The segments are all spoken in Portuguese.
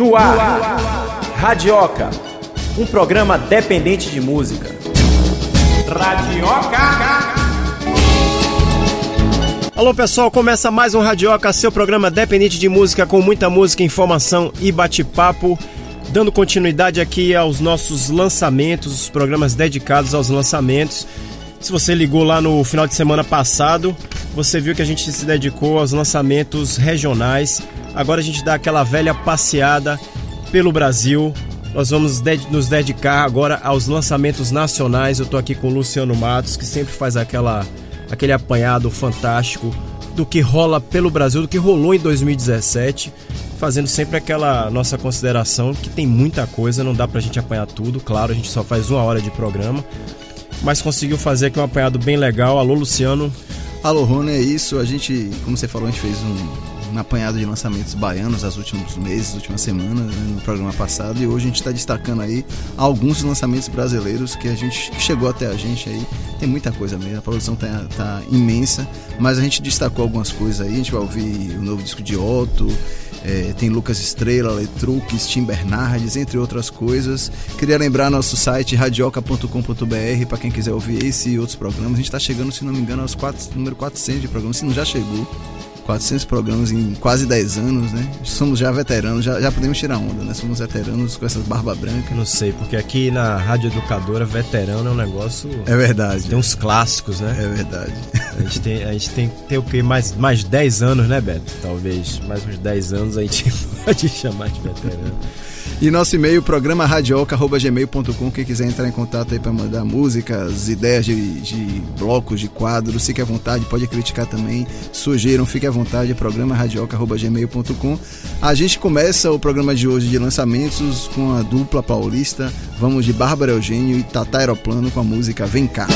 No ar, Radioca, um programa dependente de música. Radioca! Alô pessoal, começa mais um Radioca, seu programa dependente de música com muita música, informação e bate-papo, dando continuidade aqui aos nossos lançamentos, os programas dedicados aos lançamentos. Se você ligou lá no final de semana passado, você viu que a gente se dedicou aos lançamentos regionais. Agora a gente dá aquela velha passeada pelo Brasil. Nós vamos nos dedicar agora aos lançamentos nacionais. Eu estou aqui com o Luciano Matos, que sempre faz aquela aquele apanhado fantástico do que rola pelo Brasil, do que rolou em 2017, fazendo sempre aquela nossa consideração que tem muita coisa, não dá pra gente apanhar tudo, claro, a gente só faz uma hora de programa, mas conseguiu fazer aqui um apanhado bem legal. Alô, Luciano. Alô, Rony, é isso. A gente, como você falou, a gente fez um, um apanhado de lançamentos baianos nos últimos meses, últimas semanas, né, no programa passado, e hoje a gente está destacando aí alguns lançamentos brasileiros que a gente que chegou até a gente aí. Tem muita coisa mesmo, a produção tá, tá imensa, mas a gente destacou algumas coisas aí. A gente vai ouvir o novo disco de Otto. É, tem Lucas Estrela, Letrux, Tim Bernardes, entre outras coisas. Queria lembrar nosso site radioca.com.br para quem quiser ouvir esse e outros programas. A gente está chegando, se não me engano, aos quatro, número 400 de programas, se não já chegou. 400 programas em quase 10 anos, né? Somos já veteranos, já, já podemos tirar onda, né? Somos veteranos com essas barba branca. Não sei, porque aqui na Rádio Educadora, veterano é um negócio. É verdade. Tem uns clássicos, né? É verdade. A gente tem, a gente tem que ter o quê? Mais, mais 10 anos, né, Beto? Talvez. Mais uns 10 anos a gente pode chamar de veterano. E nosso e-mail, programa radioca.gmail.com. Quem quiser entrar em contato aí para mandar músicas, ideias de, de, blocos, de quadros, fique à vontade, pode criticar também. Sugiram, fique à vontade, programa radioca.gmail.com. A gente começa o programa de hoje de lançamentos com a dupla paulista. Vamos de Bárbara Eugênio e Tata Aeroplano com a música Vem Cá.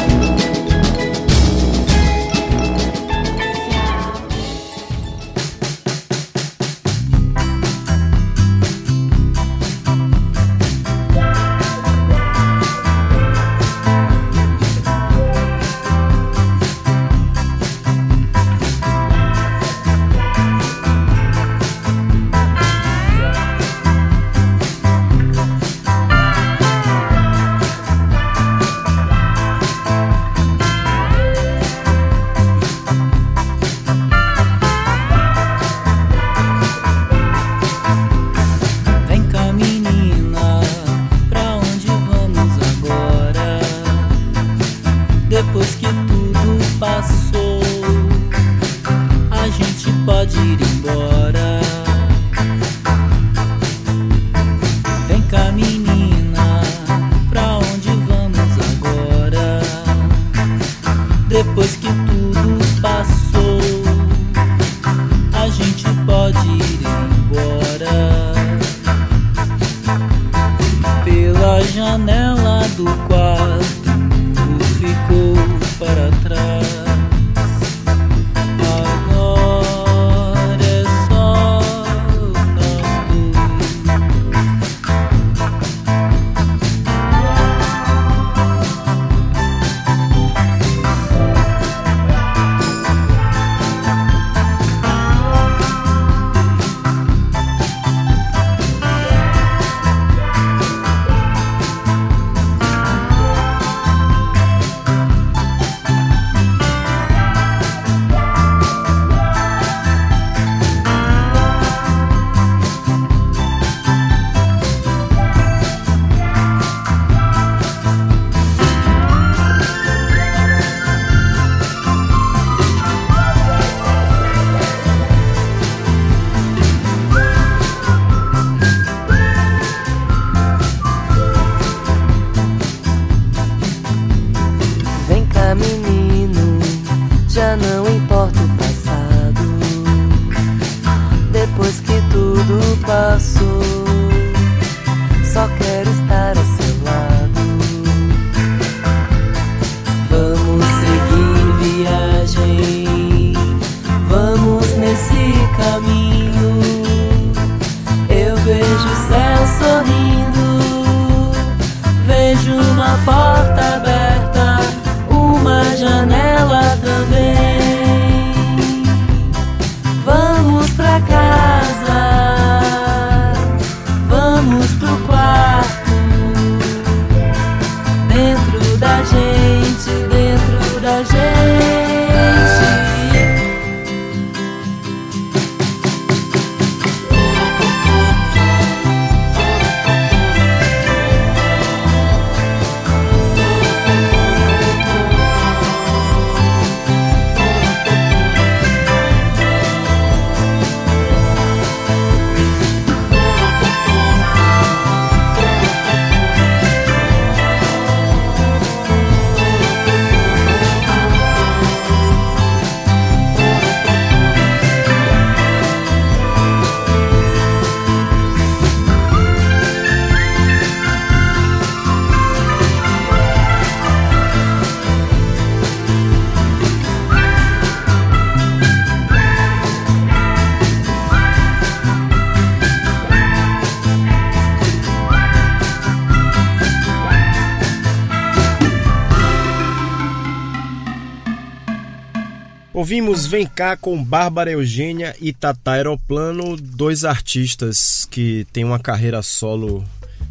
Ouvimos Vem Cá com Bárbara Eugênia e Tata Aeroplano, dois artistas que têm uma carreira solo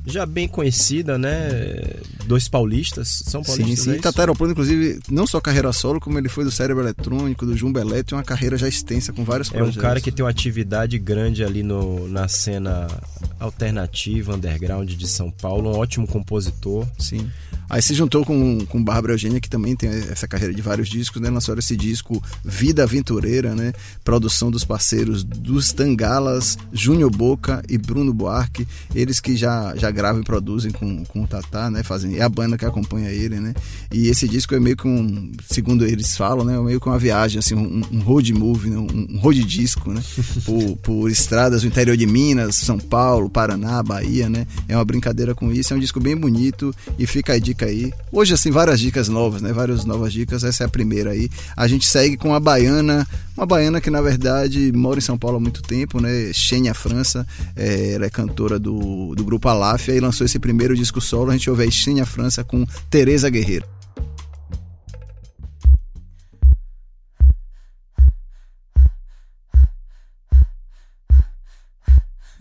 já bem conhecida, né? Dois paulistas, são paulistas. Sim, sim. É Tata Aeroplano, inclusive, não só carreira solo, como ele foi do Cérebro Eletrônico, do Jumbo Elétrico, uma carreira já extensa com vários projetos. É um cara que tem uma atividade grande ali no, na cena alternativa, underground de São Paulo, um ótimo compositor. Sim. Aí se juntou com, com Bárbara Eugênia, que também tem essa carreira de vários discos, né? Lançou esse disco Vida Aventureira, né? Produção dos parceiros dos Tangalas, Júnior Boca e Bruno Buarque. Eles que já, já gravam e produzem com, com o Tatá, né? Fazem, é a banda que acompanha ele, né? E esse disco é meio que um, segundo eles falam, né? Meio que uma viagem, assim, um, um road movie, né? um, road disco, né? por, por estradas do interior de Minas, São Paulo, Paraná, Bahia, né? É uma brincadeira com isso. É um disco bem bonito e fica a dica aí. Hoje, assim, várias dicas novas, né? Várias novas dicas. Essa é a primeira aí. A gente segue com a baiana, uma baiana que na verdade mora em São Paulo há muito tempo, né? Xenia França, é, ela é cantora do, do grupo E lançou esse primeiro disco solo. A gente ouve a Xenia França com Tereza Guerreiro.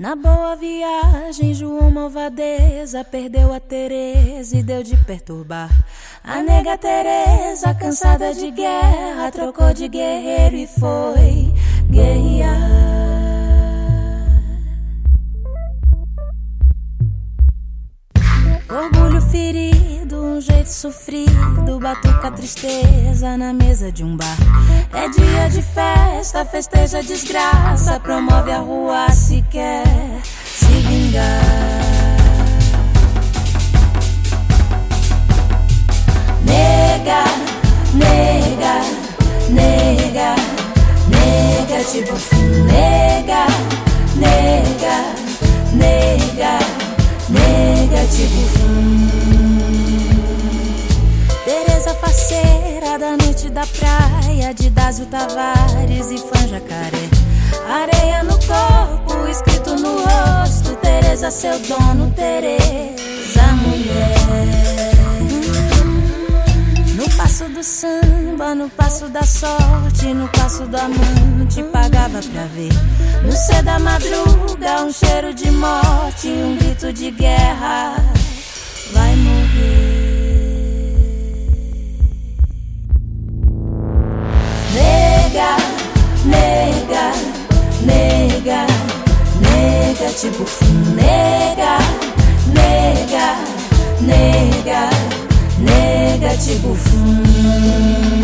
Na boa viagem, João Malvadeza perdeu a Tereza e deu de perturbar. A nega Tereza, cansada de guerra, trocou de guerreiro e foi guerrear. Um jeito sofrido, batuca tristeza na mesa de um bar. É dia de festa, festeja a desgraça, promove a rua se quer se vingar. Nega, nega, nega, nega, tipo nega, nega, nega, nega, tipo Tereza faceira da noite da praia de Dásio Tavares e Fã Jacaré. Areia no corpo, escrito no rosto. Tereza, seu dono, Tereza, mulher. No passo do samba, no passo da sorte, no passo do amante, pagava pra ver. No céu da madruga, um cheiro de morte, um grito de guerra. Vai morrer. Nega, nega, nega, tipo nega, nega, nega, nega, tipo No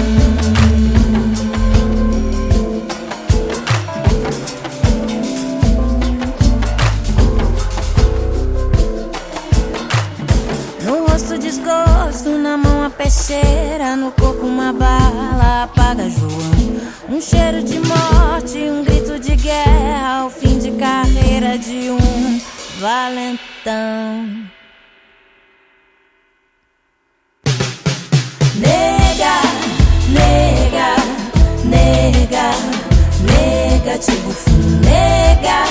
Um cheiro de morte, um grito de guerra, o fim de carreira de um valentão. Nega, nega, nega, nega, tipo nega,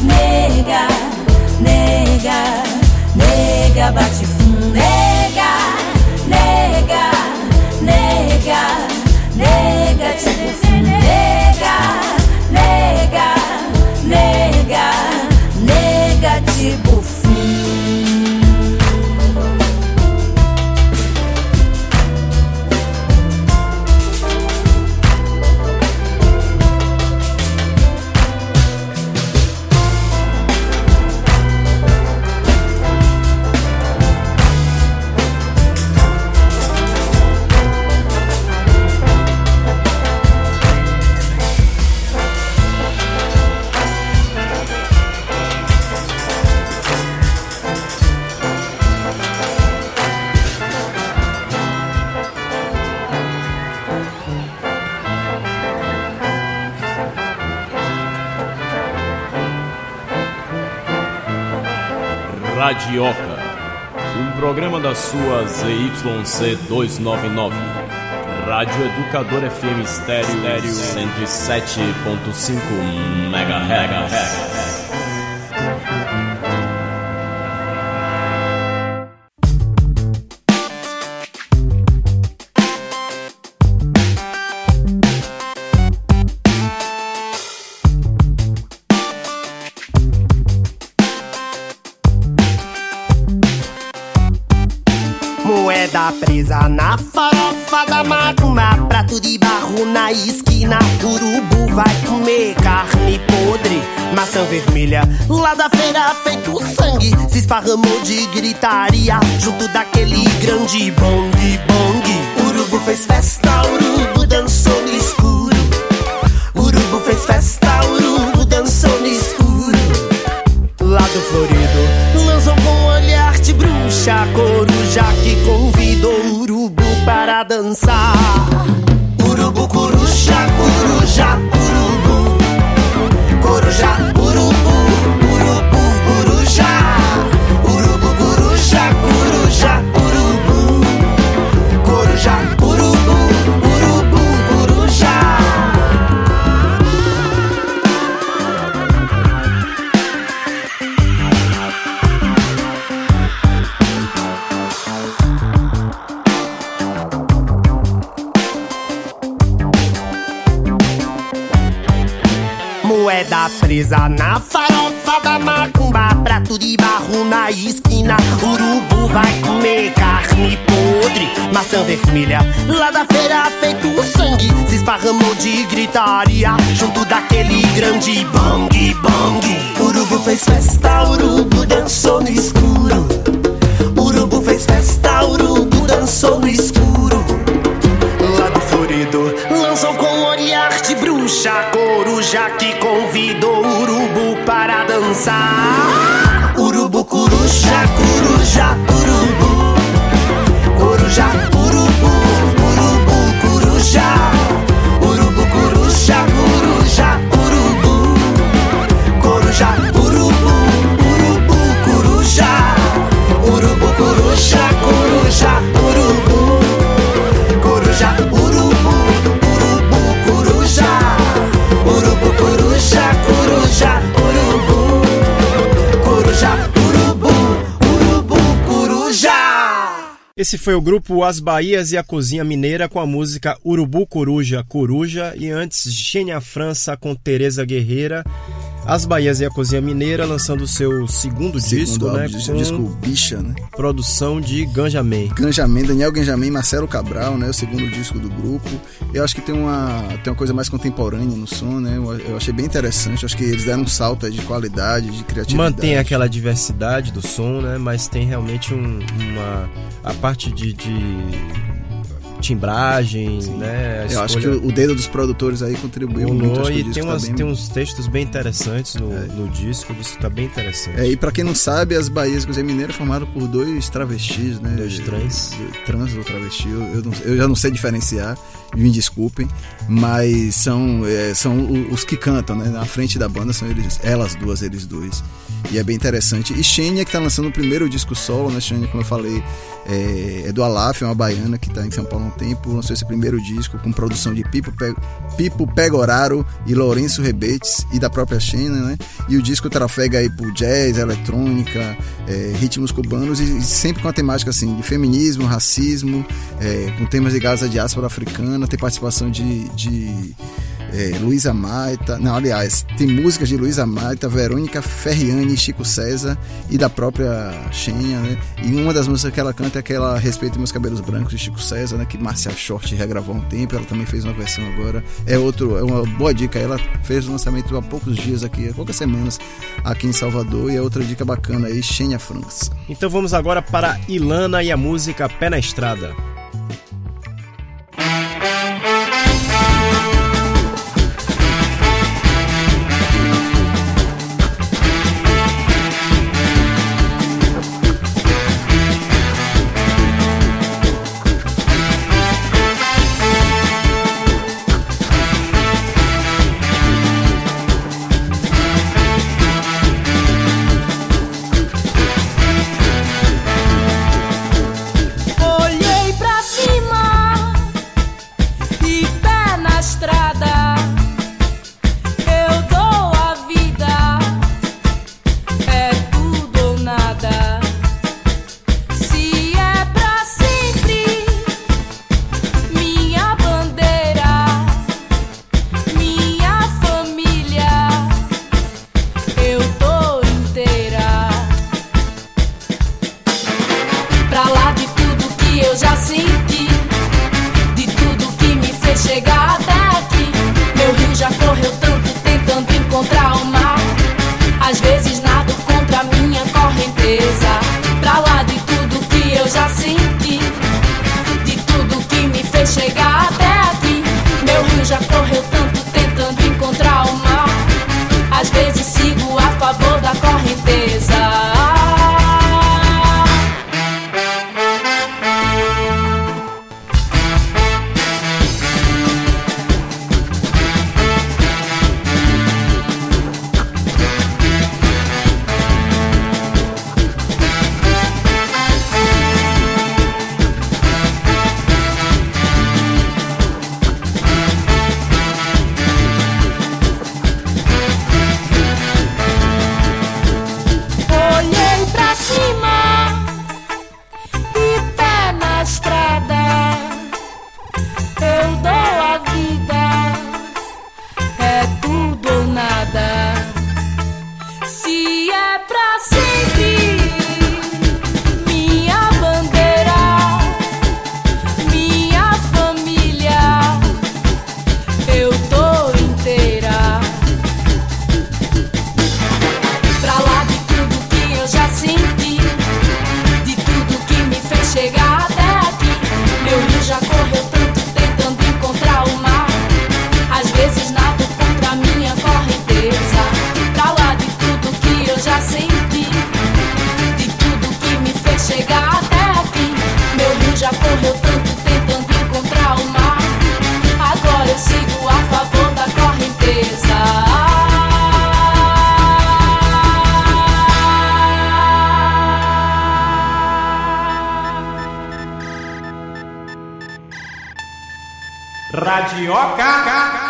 nega, nega, nega, bate Radioca, um programa da sua ZYC 299. Rádio Educador FM Estéreo, 107.5 MHz. Se esparramou de gritaria, junto daquele fez festa, urubu dançou no escuro. Urubu fez festa, urubu dançou no escuro. Lá do Florido lançou com olhar de bruxa Coruja que convidou o urubu para dançar Esse foi o grupo As Bahias e a Cozinha Mineira com a música Urubu Coruja Coruja e antes Xenia França com Teresa Guerreira. As Bahias e a Cozinha Mineira lançando o seu segundo, disco, álbum, né? disco, disco Bicha, né? produção de Ganjamin. Ganjamin, Daniel Ganjamin e Marcelo Cabral, né? O segundo disco do grupo. Eu acho que tem uma, tem uma coisa mais contemporânea no som, né? Eu, eu achei bem interessante. Eu acho que eles deram um salto de qualidade, de criatividade. Mantém aquela diversidade do som, né? Mas tem realmente um- uma a parte de, de timbragem, né? A Eu acho que escolha- o, dedo dos produtores aí contribuiu muito. e tem, tá umas, bem- tem uns textos bem interessantes no, no disco, o disco tá bem interessante. É, e pra quem não sabe, as Bahias Cozinha Mineira formaram por dois travestis, né? Dois trans. Trans ou travesti, eu, eu não- eu já não sei diferenciar, me desculpem, mas são, é, são os que cantam, né? Na frente da banda são eles, elas duas, eles dois. E é bem interessante. E Xenia, que tá lançando o primeiro disco solo, né? Xenia, como eu falei, é, é do Alaf, é uma baiana que tá em São Paulo há um tempo, lançou esse primeiro disco com produção de Pipo, Pe- Pipo Pegoraro e Lourenço Rebetes e da própria Xenia, né? E o disco trafega aí por jazz, eletrônica, é, ritmos cubanos e, e sempre com a temática assim de feminismo, racismo, é, com temas ligados à diáspora africana, tem participação de, de é, Luísa Maita, não, aliás, tem músicas de Luísa Maita, Verônica Ferriani, Chico César e da própria Xenia, né? E uma das músicas que ela canta é aquela Respeito Meus Cabelos Brancos de Chico César, né? Que Marcia Short regravou há um tempo, ela também fez uma versão agora. É outro, é uma boa dica, ela fez o lançamento há poucos dias aqui, há poucas semanas aqui em Salvador e é outra dica bacana aí, Xenia França. Então vamos agora para Ilana e a música Pé na Estrada. Radioca.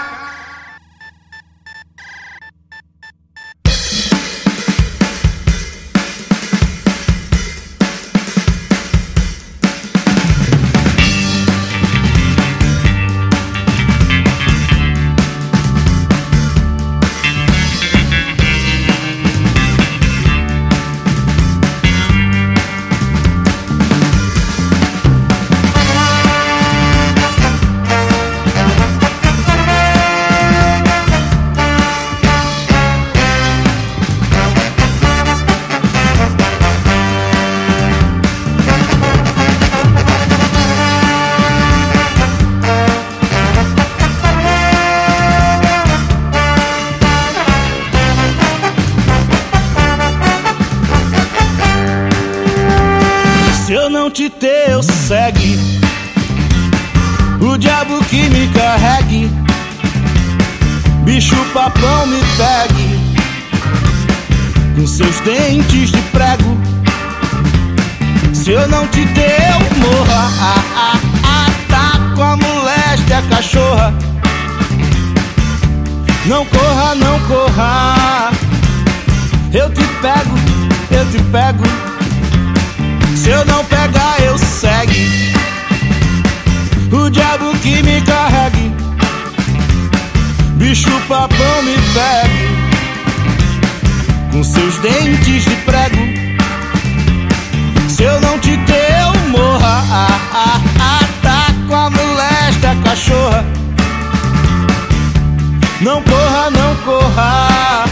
Não corra, não corra.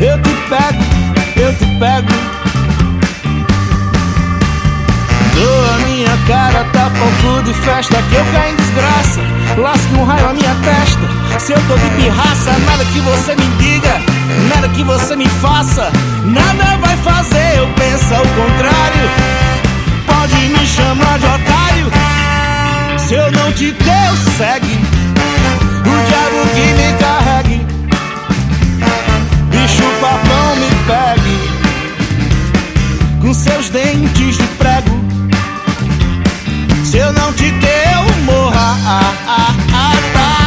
Eu te pego, eu te pego. Dou a minha cara, tá pouco de festa. Que eu caio em desgraça, lasque um raio a minha testa. Se eu tô de pirraça, nada que você me diga, nada que você me faça, nada vai fazer eu penso ao contrário. Pode me chamar de otário. Se eu não te deu, segue que me carregue. Bicho papão me pegue com seus dentes de prego. Se eu não te der, eu morra. Ah, ah, ah, ah tá.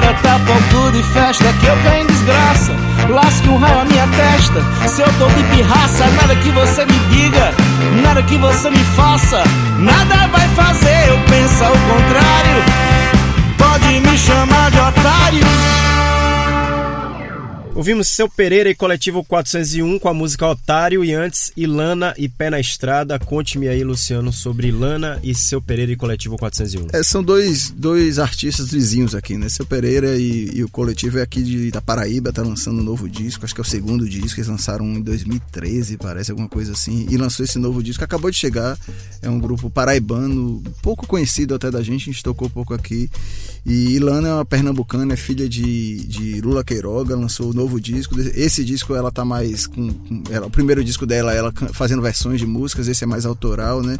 cara tá pouco de festa Que eu ganho em desgraça. Lasque um raio a minha testa. Se eu tô de pirraça Nada que você me diga Nada que você me faça. Nada vai fazer eu penso ao contrário. Pode me chamar de otário. Ouvimos Seu Pereira e Coletivo 401 com a música Otário e antes Ilana e Pé na Estrada. Conte-me aí, Luciano, sobre Ilana e Seu Pereira e Coletivo 401. É, são dois, dois artistas vizinhos aqui, né? Seu Pereira e, e o Coletivo é aqui de, da Paraíba, tá lançando um novo disco, acho que é o segundo disco, eles lançaram em 2013, parece, alguma coisa assim. E lançou esse novo disco, acabou de chegar, é um grupo paraibano, pouco conhecido até da gente, a gente tocou pouco aqui. E Ilana é uma pernambucana, é filha de, de Lula Queiroga, lançou o novo disco. Esse disco ela tá mais com, com ela, o primeiro disco dela ela fazendo versões de músicas, esse é mais autoral, né?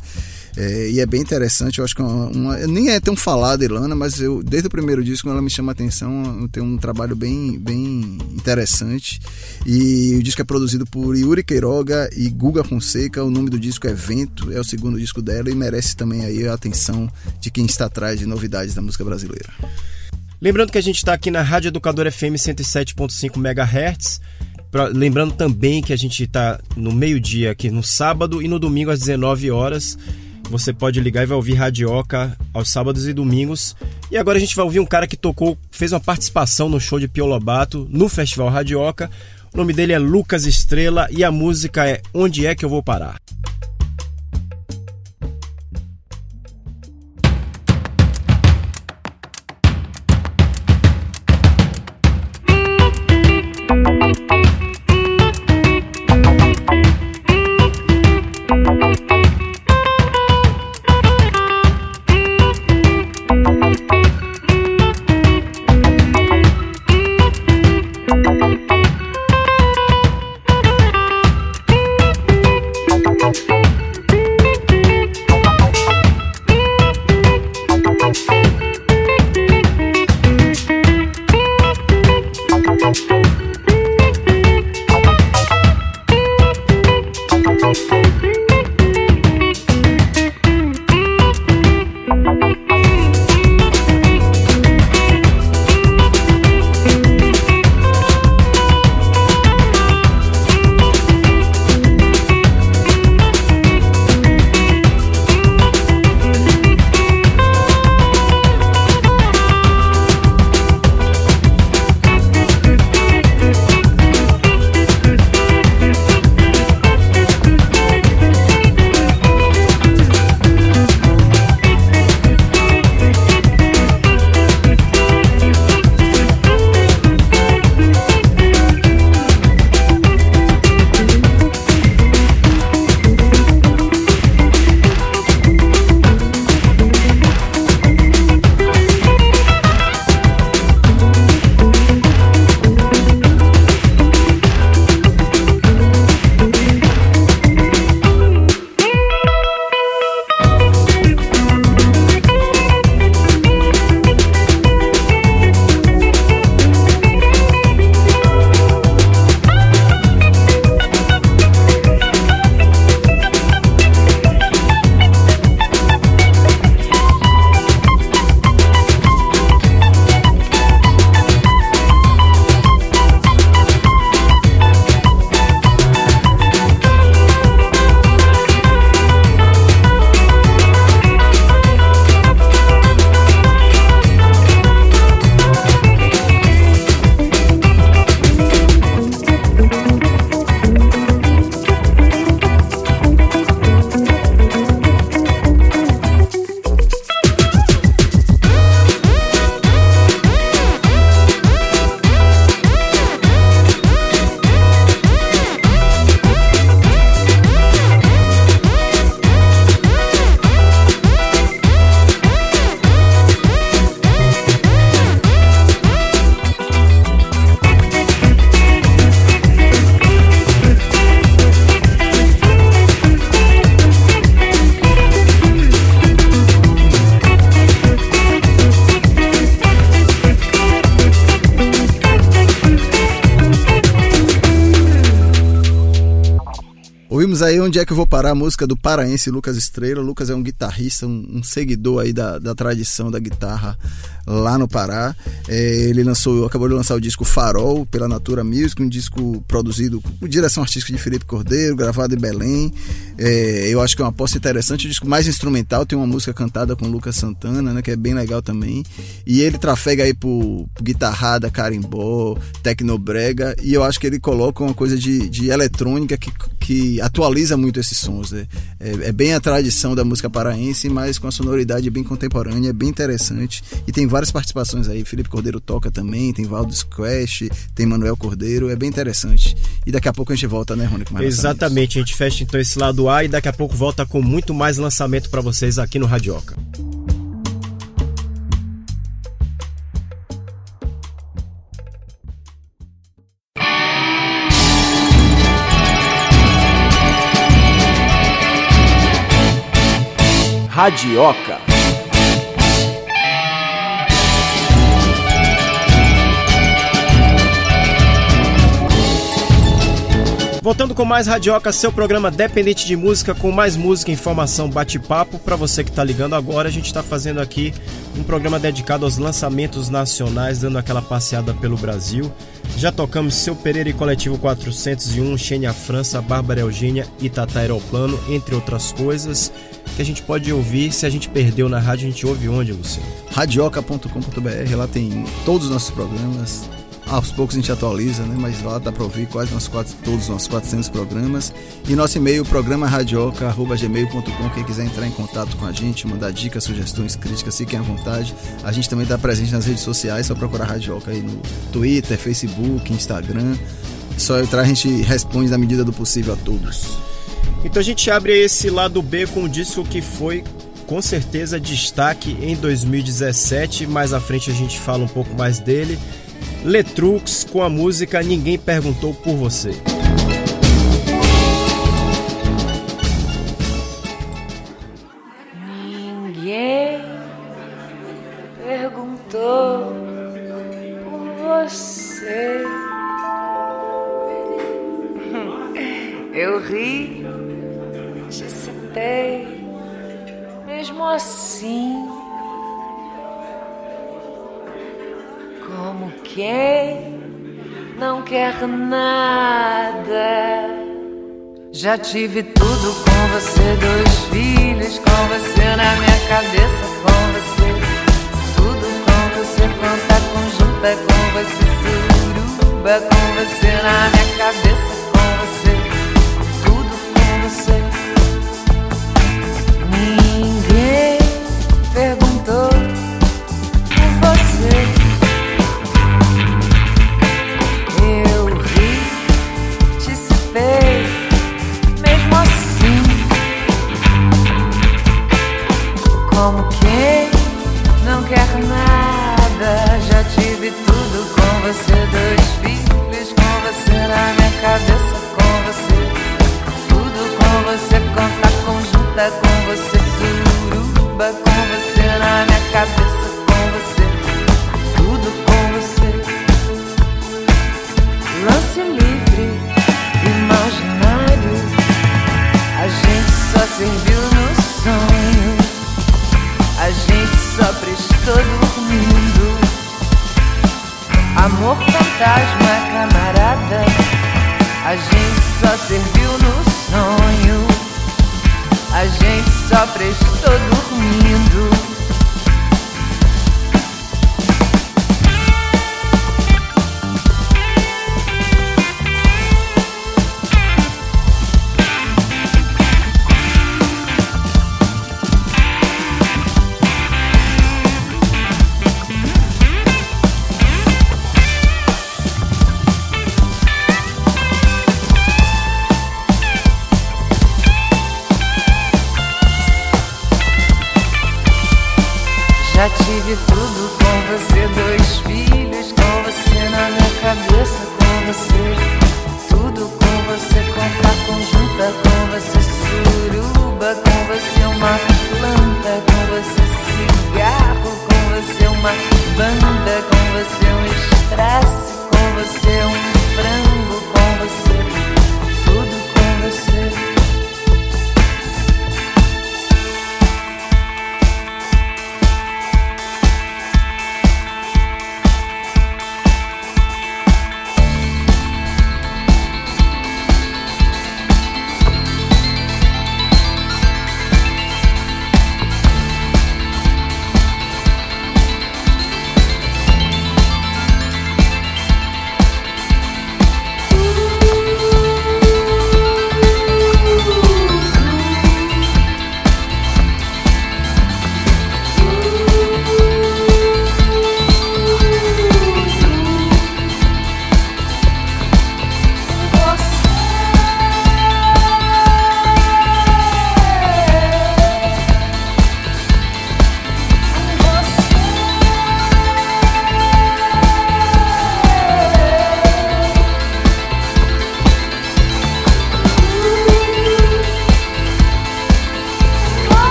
É, e é bem interessante, eu acho que é uma, uma, nem é tão falada Ilana, mas eu desde o primeiro disco ela me chama a atenção, tem um trabalho bem, bem interessante. E o disco é produzido por Yuri Queiroga e Guga Fonseca, o nome do disco é Vento, é o segundo disco dela e merece também aí a atenção de quem está atrás de novidades da música brasileira. Lembrando que a gente está aqui na Rádio Educador FM 107.5 MHz. Lembrando também que a gente está no meio-dia aqui no sábado e no domingo às 19 horas. Você pode ligar e vai ouvir Radioca aos sábados e domingos. E agora a gente vai ouvir um cara que tocou, fez uma participação no show de Pio Lobato no Festival Radioca. O nome dele é Lucas Estrela e a música é Onde é que eu vou parar? É que eu vou parar a música do paraense Lucas Estrela. Lucas é um guitarrista, um, um seguidor aí da, da tradição da guitarra lá no Pará. É, ele lançou, acabou de lançar o disco Farol pela Natura Music, um disco produzido com direção artística de Felipe Cordeiro, gravado em Belém. É, eu acho que é uma aposta interessante, o disco mais instrumental, tem uma música cantada com Lucas Santana, né, que é bem legal também. E ele trafega aí por, por guitarrada, carimbó, tecnobrega, e eu acho que ele coloca uma coisa de, de eletrônica que, que atualiza muito esses sons. Né? É, é bem a tradição da música paraense, mas com a sonoridade bem contemporânea, é bem interessante. E tem várias participações aí. Felipe Cordeiro toca também, tem Valdo Squash, tem Manuel Cordeiro, é bem interessante. E daqui a pouco a gente volta, né, Rony? Exatamente, a gente fecha então esse lado A e daqui a pouco volta com muito mais lançamento para vocês aqui no Radioca. Radioca. Voltando com mais Radioca, seu programa dependente de música, com mais música, informação, bate-papo. Para você que está ligando agora, a gente está fazendo aqui um programa dedicado aos lançamentos nacionais, dando aquela passeada pelo Brasil. Já tocamos Seu Pereira e Coletivo 401, Xenia França, Bárbara Eugênia e Tata Aeroplano, entre outras coisas. Que a gente pode ouvir. Se a gente perdeu na rádio, a gente ouve onde, Luciano? radioca.com.br, lá tem todos os nossos programas. Aos poucos a gente atualiza, né? Mas lá dá para ouvir quase nossos quatro, todos os nossos 400 programas. E nosso e-mail, programa radioca.gmail.com. Quem quiser entrar em contato com a gente, mandar dicas, sugestões, críticas, fiquem à vontade. A gente também está presente nas redes sociais, só procurar Radioca aí no Twitter, Facebook, Instagram. Só entrar, a gente responde na medida do possível a todos. Então a gente abre esse lado B com o disco que foi com certeza destaque em 2017. Mais à frente a gente fala um pouco mais dele. Letrux com a música Ninguém Perguntou por Você. Ninguém perguntou por você. Eu ri, mesmo assim. Como quem não quer nada. Já tive tudo com você, dois filhos com você na minha cabeça, com você. Tudo com você, conta conjunta com você, suruba com você na minha cabeça, com você. Tudo com você. Ninguém perguntou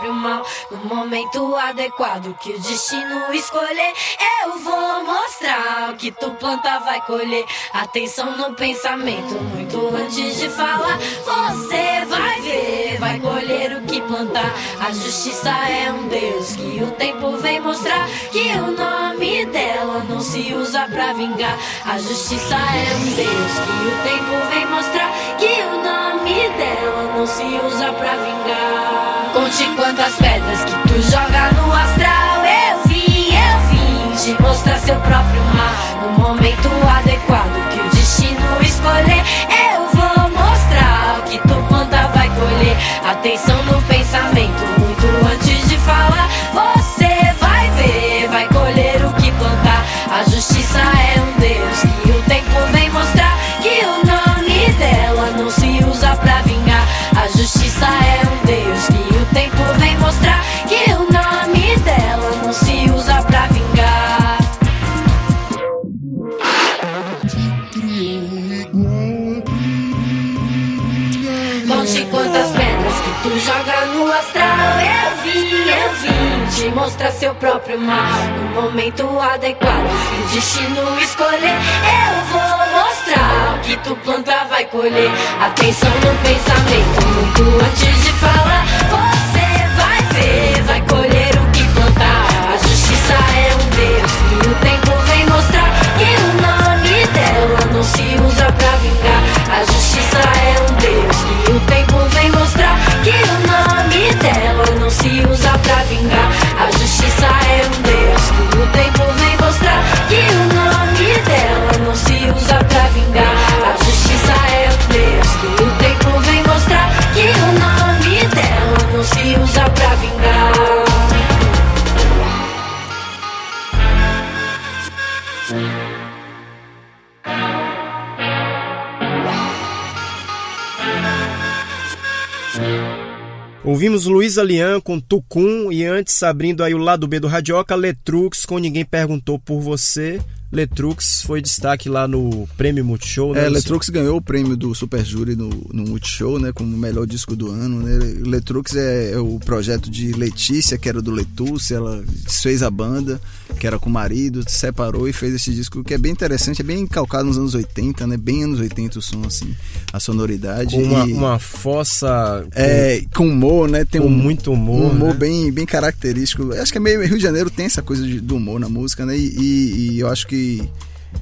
próprio mal. No momento adequado que o destino escolher, eu vou mostrar o que tu planta vai colher. Atenção no pensamento, muito antes de falar. Você vai ver, vai colher o que plantar. A justiça é um Deus que o tempo vem mostrar que o nome dela não se usa pra vingar. A justiça é um Deus que o tempo vem mostrar que o nome dela não se usa pra vingar. Conte quantas pedras que tu joga no astral. Eu vim, eu vim te mostrar seu próprio mar. No momento adequado que o destino escolher, eu vou mostrar o que tu planta vai colher. Atenção no pensamento, muito antes de falar. Você mostrar seu próprio mal. No momento adequado que o destino escolher, eu vou mostrar o que tu planta vai colher. Atenção no pensamento, muito antes de falar. Você vai ver, vai colher o que plantar. A justiça é um Deus e o tempo vem mostrar que o nome dela não se usa pra vingar. A justiça é um Deus que Ouvimos Luiz Alian com Tucum e antes abrindo aí o lado B do Radioca, Letrux com Ninguém Perguntou Por Você. Letrux foi destaque lá no Prêmio Multishow, né? É, Letrux ganhou o prêmio do Super Jury no, no Multishow, né? Como melhor disco do ano, né? Letrux é, é o projeto de Letícia, que era do Letúcia, ela fez a banda, que era com o marido, se separou e fez esse disco que é bem interessante, é bem calcado nos anos 80, né? Bem anos 80 o som, assim, a sonoridade. Com uma, e, uma fossa com, É, com humor, né? Tem com um, muito humor. um humor né? bem, bem característico. Acho que é meio Rio de Janeiro tem essa coisa de- do humor na música, né? E, e- e eu acho que the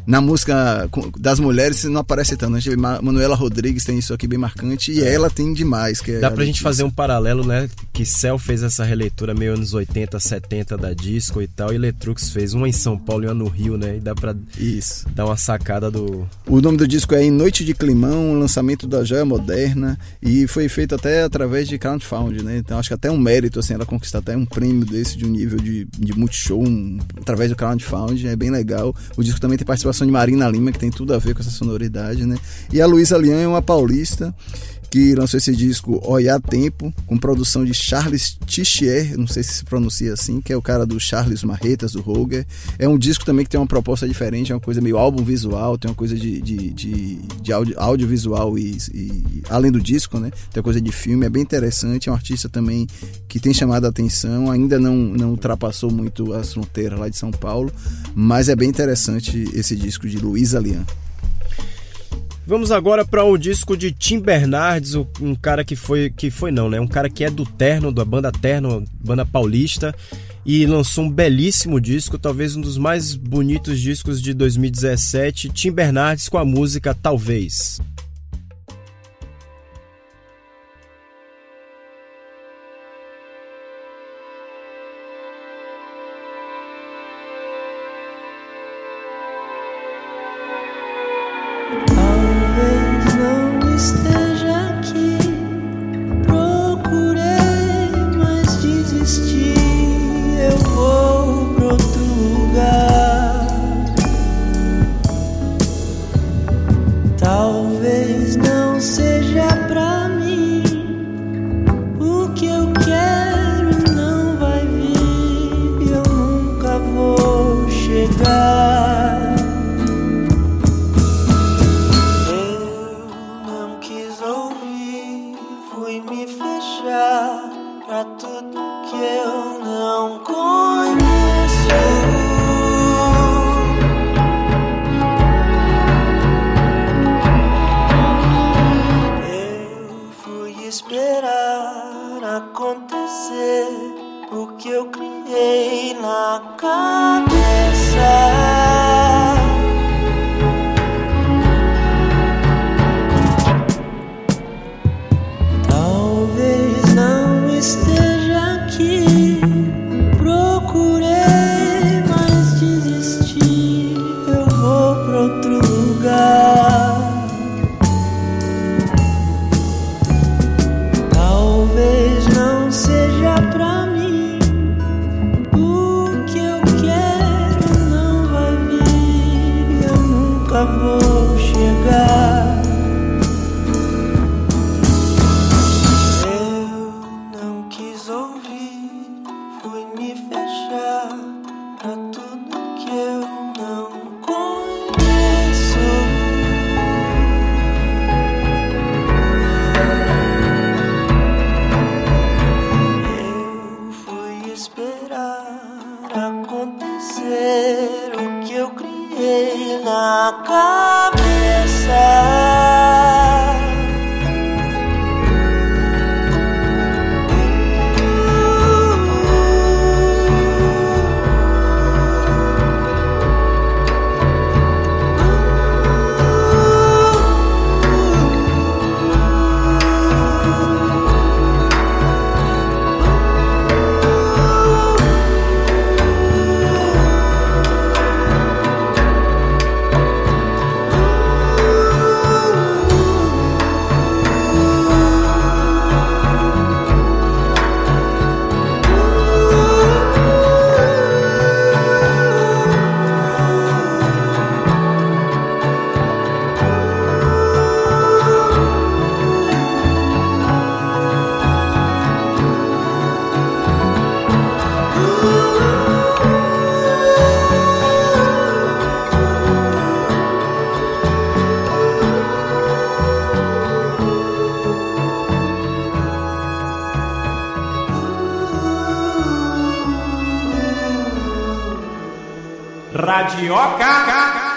na música das mulheres não aparece tanto. A gente vê Ma- Manuela Rodrigues tem isso aqui bem marcante e ela tem demais. Que é Dá a pra gente Letícia. fazer um paralelo, né? Que Cell fez essa releitura meio anos 80, 70 da disco e tal, e Letrux fez uma em São Paulo e uma no Rio, né? E dá pra Isso. dar uma sacada do. O nome do disco é Em Noite de Climão, lançamento da Joia Moderna e foi feito até através de crowdfunding, né? Então acho que até um mérito assim ela conquistar até um prêmio desse de um nível de, de multishow um, através do crowdfunding, é bem legal. O disco também tem participação de Marina Lima, que tem tudo a ver com essa sonoridade, né? E a Luísa Lian é uma paulista que lançou esse disco Olhar Tempo, com produção de Charles Tichier, não sei se se pronuncia assim, que é o cara do Charles Marretas, do Roger. É um disco também que tem uma proposta diferente, é uma coisa meio álbum visual, tem uma coisa de, de, de, de audio, audiovisual e, e além do disco, né? Tem uma coisa de filme, é bem interessante, é um artista também que tem chamado a atenção, ainda não, não ultrapassou muito as fronteiras lá de São Paulo, mas é bem interessante esse disco de Luísa Lian. Vamos agora para o disco de Tim Bernardes, um cara que foi que foi não, né? Um cara que é do Terno, da banda Terno, banda paulista, e lançou um belíssimo disco, talvez um dos mais bonitos discos de 2017, Tim Bernardes com a música. Talvez Radioca.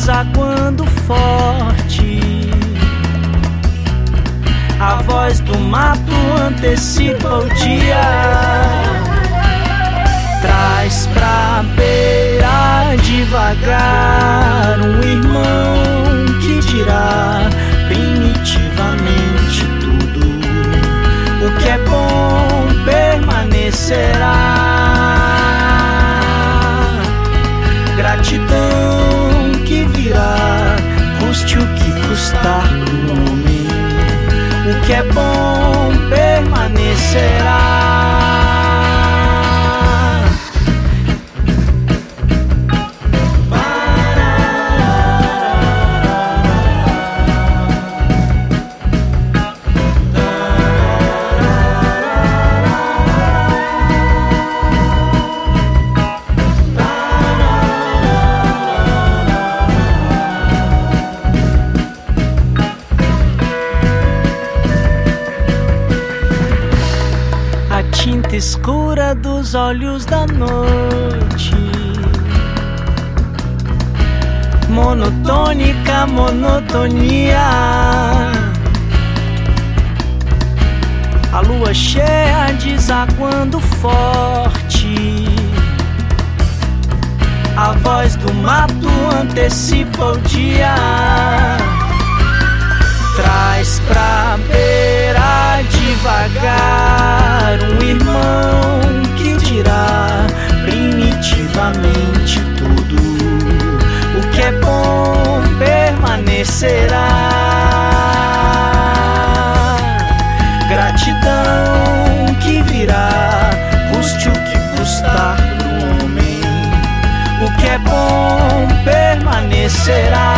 força quando forte. A voz do mato antecipa o dia. Traz pra beira devagar um irmão que dirá primitivamente tudo. O que é bom permanecerá. Gratidão. homem. O que é bom permanecerá. Dos olhos da noite. Monotônica monotonia. A lua cheia desaguando forte. A voz do mato antecipa o dia. Traz pra beira devagar um irmão que dirá primitivamente tudo o que é bom permanecerá. Gratidão que virá, custe o que custar pro homem. O que é bom permanecerá.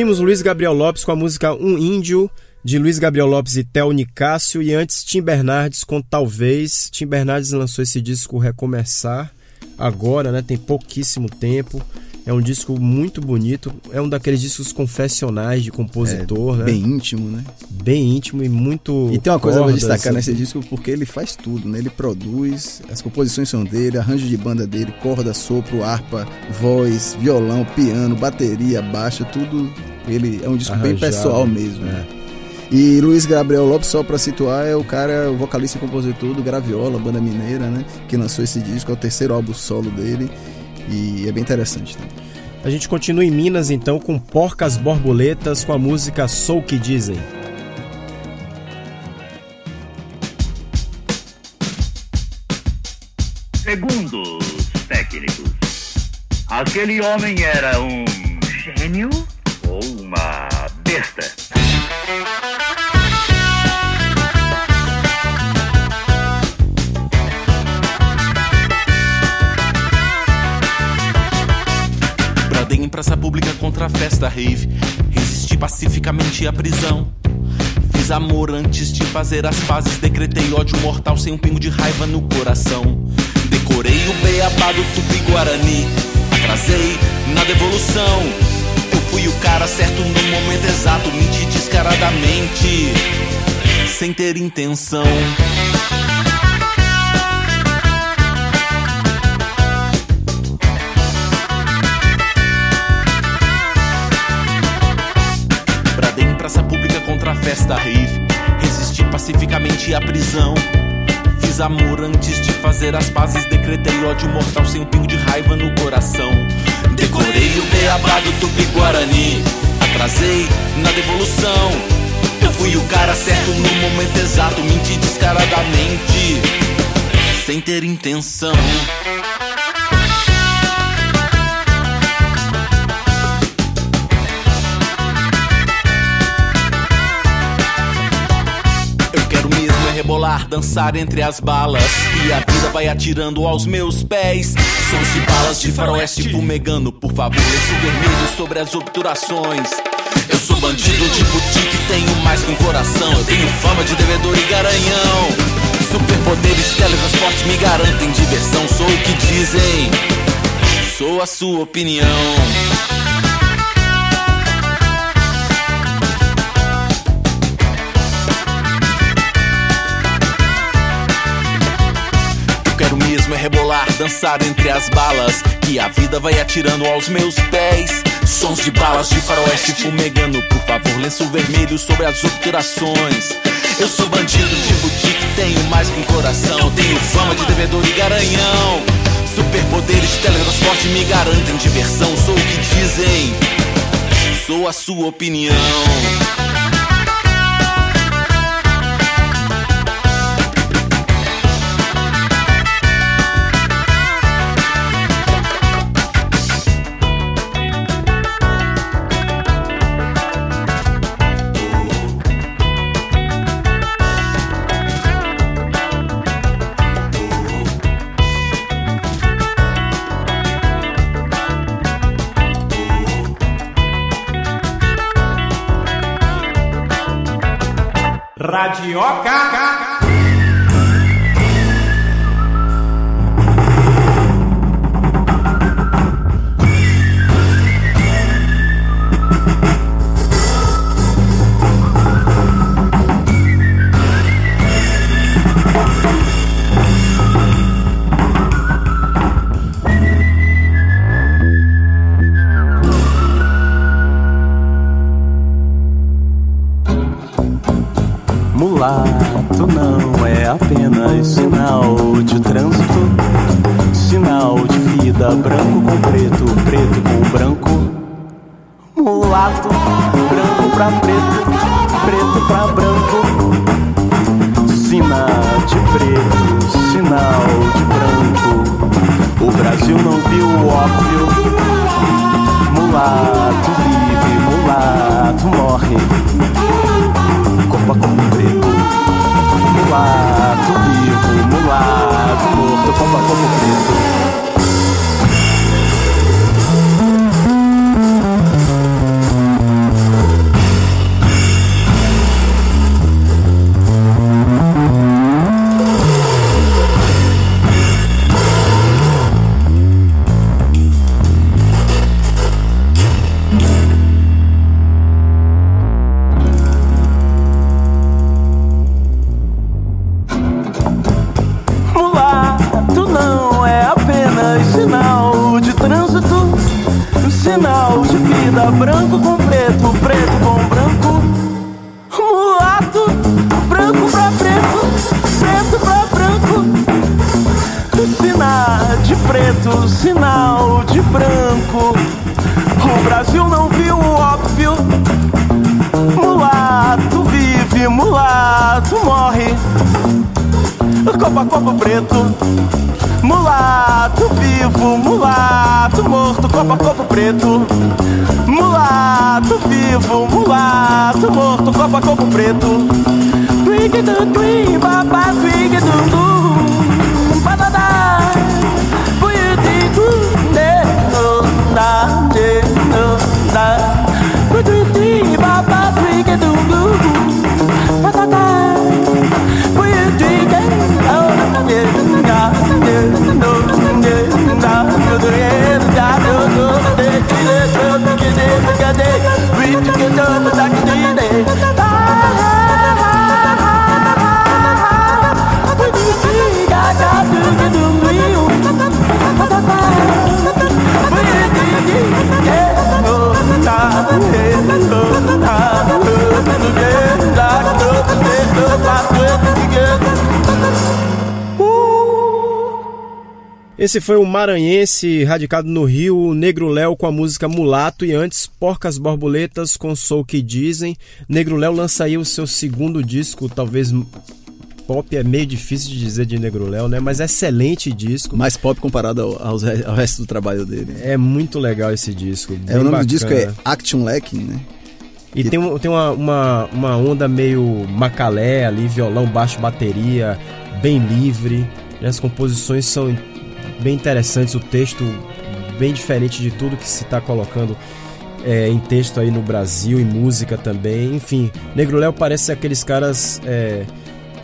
Ouvimos Luiz Gabriel Lopes com a música Um Índio, de Luiz Gabriel Lopes e Theo Nicásio, e antes Tim Bernardes com Talvez. Tim Bernardes lançou esse disco Recomeçar, agora, né? Tem pouquíssimo tempo. É um disco muito bonito, é um daqueles discos confessionais de compositor, é, né? Bem íntimo, né? Bem íntimo e muito. E tem uma coisa cordas, pra destacar assim. nesse disco, porque ele faz tudo, né? Ele produz, as composições são dele, arranjo de banda dele, corda, sopro, harpa, voz, violão, piano, bateria, baixo, tudo. Ele é um disco bem Arranjado, pessoal mesmo. é. né? E Luiz Gabriel Lopes, só pra situar, é o cara, o vocalista e compositor do Graviola, banda mineira, né? Que lançou esse disco, é o terceiro álbum solo dele. E é bem interessante também. A gente continua em Minas então com Porcas Borboletas com a música Sou o que Dizem. Segundo os técnicos, aquele homem era um gênio ou uma besta? Praça pública contra a festa rave. Resisti pacificamente à prisão. Fiz amor antes de fazer as pazes. Decretei ódio mortal sem um pingo de raiva no coração. Decorei o beabá do tupi-guarani. Atrasei na devolução. Eu fui o cara certo no momento exato. Menti descaradamente. Sem ter intenção. Contra a festa rave. Resisti pacificamente à prisão. Fiz amor antes de fazer as pazes. Decretei ódio mortal sem um pingo de raiva no coração. Decorei o beabá do Tupi-Guarani. Atrasei na devolução. Eu fui o cara certo no momento exato. Menti descaradamente. Sem ter intenção. Rebolar, dançar entre as balas. E a vida vai atirando aos meus pés. Sons de balas de faroeste fumegando, por favor, esse vermelho sobre as obturações. Eu sou bandido de boutique, tenho mais que um coração. Eu tenho fama de devedor e garanhão. Superpoderes, teletransporte me garantem diversão. Sou o que dizem, sou a sua opinião. Dançar entre as balas. Que a vida vai atirando aos meus pés. Sons de balas de faroeste fumegando. Por favor, lenço vermelho sobre as obturações. Eu sou bandido de boutique, tenho mais que um coração. Tenho fama de devedor e garanhão. Superpoderes, teletransporte me garantem diversão. Sou o que dizem, sou a sua opinião. Radioca. Esse foi o maranhense radicado no Rio, o Negro Léo com a música Mulato e antes Porcas Borboletas com Sou Que Dizem. Negro Léo lança aí o seu segundo disco, talvez pop é meio difícil de dizer de Negro Léo, né? Mas excelente disco. Mais pop comparado ao, ao, ao resto do trabalho dele. É muito legal esse disco. É, o nome bacana. do disco é Action Lacking, né? E tem, tem uma, uma, uma onda meio macalé ali, violão, baixo, bateria, bem livre. As composições são bem interessantes, o texto bem diferente de tudo que se está colocando é, em texto aí no Brasil, em música também. Enfim, Negro Léo parece aqueles caras é,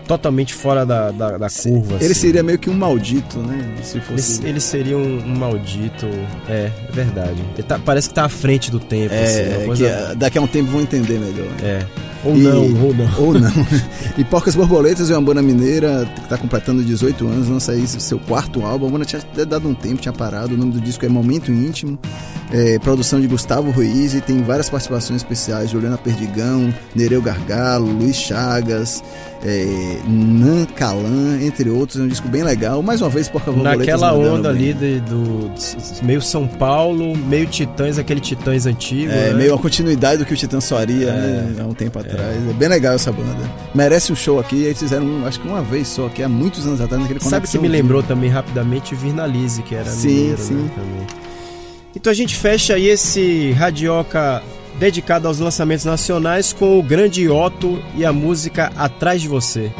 totalmente fora da, da, da curva. Ele assim. seria meio que um maldito, né? Se fosse... Ele, ele seria um, um, maldito, é, é verdade. Tá, parece que tá à frente do tempo. É, assim, coisa... que daqui a um tempo vão entender melhor. É. Ou e, não, ou não. Ou não. e Porcas Borboletas é uma banda mineira que está completando 18 anos, lança aí seu quarto álbum. A banda tinha dado um tempo, tinha parado. O nome do disco é Momento Íntimo. É, produção de Gustavo Ruiz e tem várias participações especiais: Juliana Perdigão, Nereu Gargalo, Luiz Chagas, é, Nan Calan, entre outros. É um disco bem legal. Mais uma vez, Porcas Borboletas. Naquela onda ali de, do meio São Paulo, meio Titãs, aquele Titãs antigo. É, né? meio a continuidade do que o Titãs faria né, há um tempo atrás. É. bem legal essa banda. Merece um show aqui. Eles fizeram, acho que uma vez só, aqui há muitos anos atrás, naquele Sabe que me lembrou também rapidamente Virnalize, que era sim, mineiro, sim. Né, também. Então a gente fecha aí esse Radioca dedicado aos lançamentos nacionais com o grande Otto e a música Atrás de Você.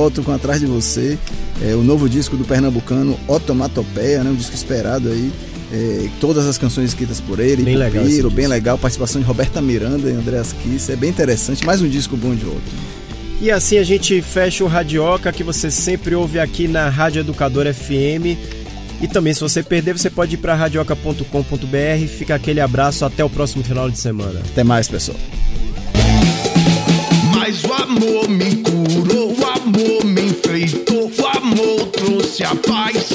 Ouvimos aí Otto com Atrás de Você, é, o novo disco do pernambucano Otomatopeia, né, um disco esperado aí. é, todas as canções escritas por ele, Bem por legal Piro, bem legal, participação de Roberta Miranda e Andreas Kiss, é bem interessante, mais um disco bom de outro. E assim a gente fecha o Radioca que você sempre ouve aqui na Rádio Educador FM. E também, se você perder, você pode ir para radioca.com.br. Fica aquele abraço, até o próximo final de semana. Até mais, pessoal. Mas o amor me a paz.